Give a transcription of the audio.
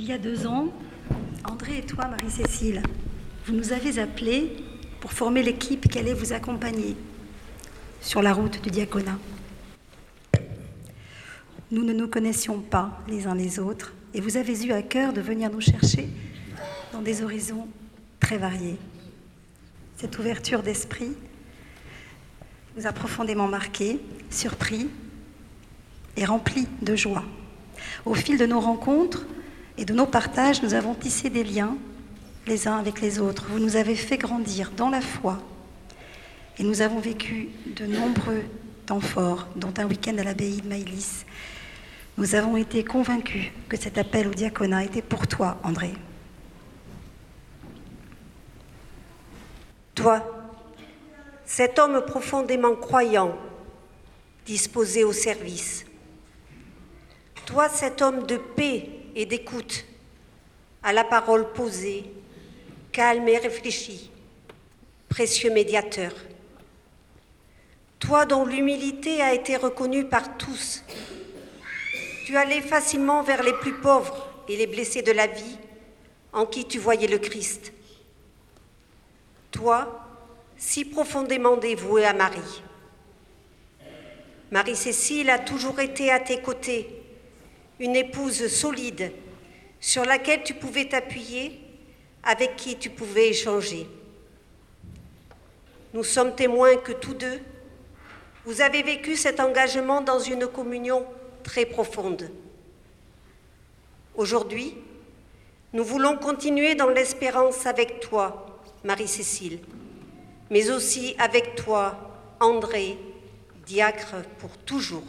Il y a deux ans, André et toi, Marie-Cécile, vous nous avez appelés pour former l'équipe qui allait vous accompagner sur la route du diaconat. Nous ne nous connaissions pas les uns les autres et vous avez eu à cœur de venir nous chercher dans des horizons très variés. Cette ouverture d'esprit nous a profondément marqués, surpris et remplis de joie. Au fil de nos rencontres et de nos partages, nous avons tissé des liens les uns avec les autres. Vous nous avez fait grandir dans la foi et nous avons vécu de nombreux temps forts, dont un week-end à l'abbaye de Maïlis. Nous avons été convaincus que cet appel au diaconat était pour toi, André. Toi, cet homme profondément croyant, disposé au service. Toi, cet homme de paix et d'écoute, à la parole posée, calme et réfléchi, précieux médiateur. Toi dont l'humilité a été reconnue par tous, tu allais facilement vers les plus pauvres et les blessés de la vie, en qui tu voyais le Christ. Toi, si profondément dévoué à Marie. Marie-Cécile a toujours été à tes côtés, une épouse solide sur laquelle tu pouvais t'appuyer, avec qui tu pouvais échanger. Nous sommes témoins que tous deux, vous avez vécu cet engagement dans une communion très profonde. Aujourd'hui, nous voulons continuer dans l'espérance avec toi, Marie-Cécile, mais aussi avec toi, André, diacre pour toujours.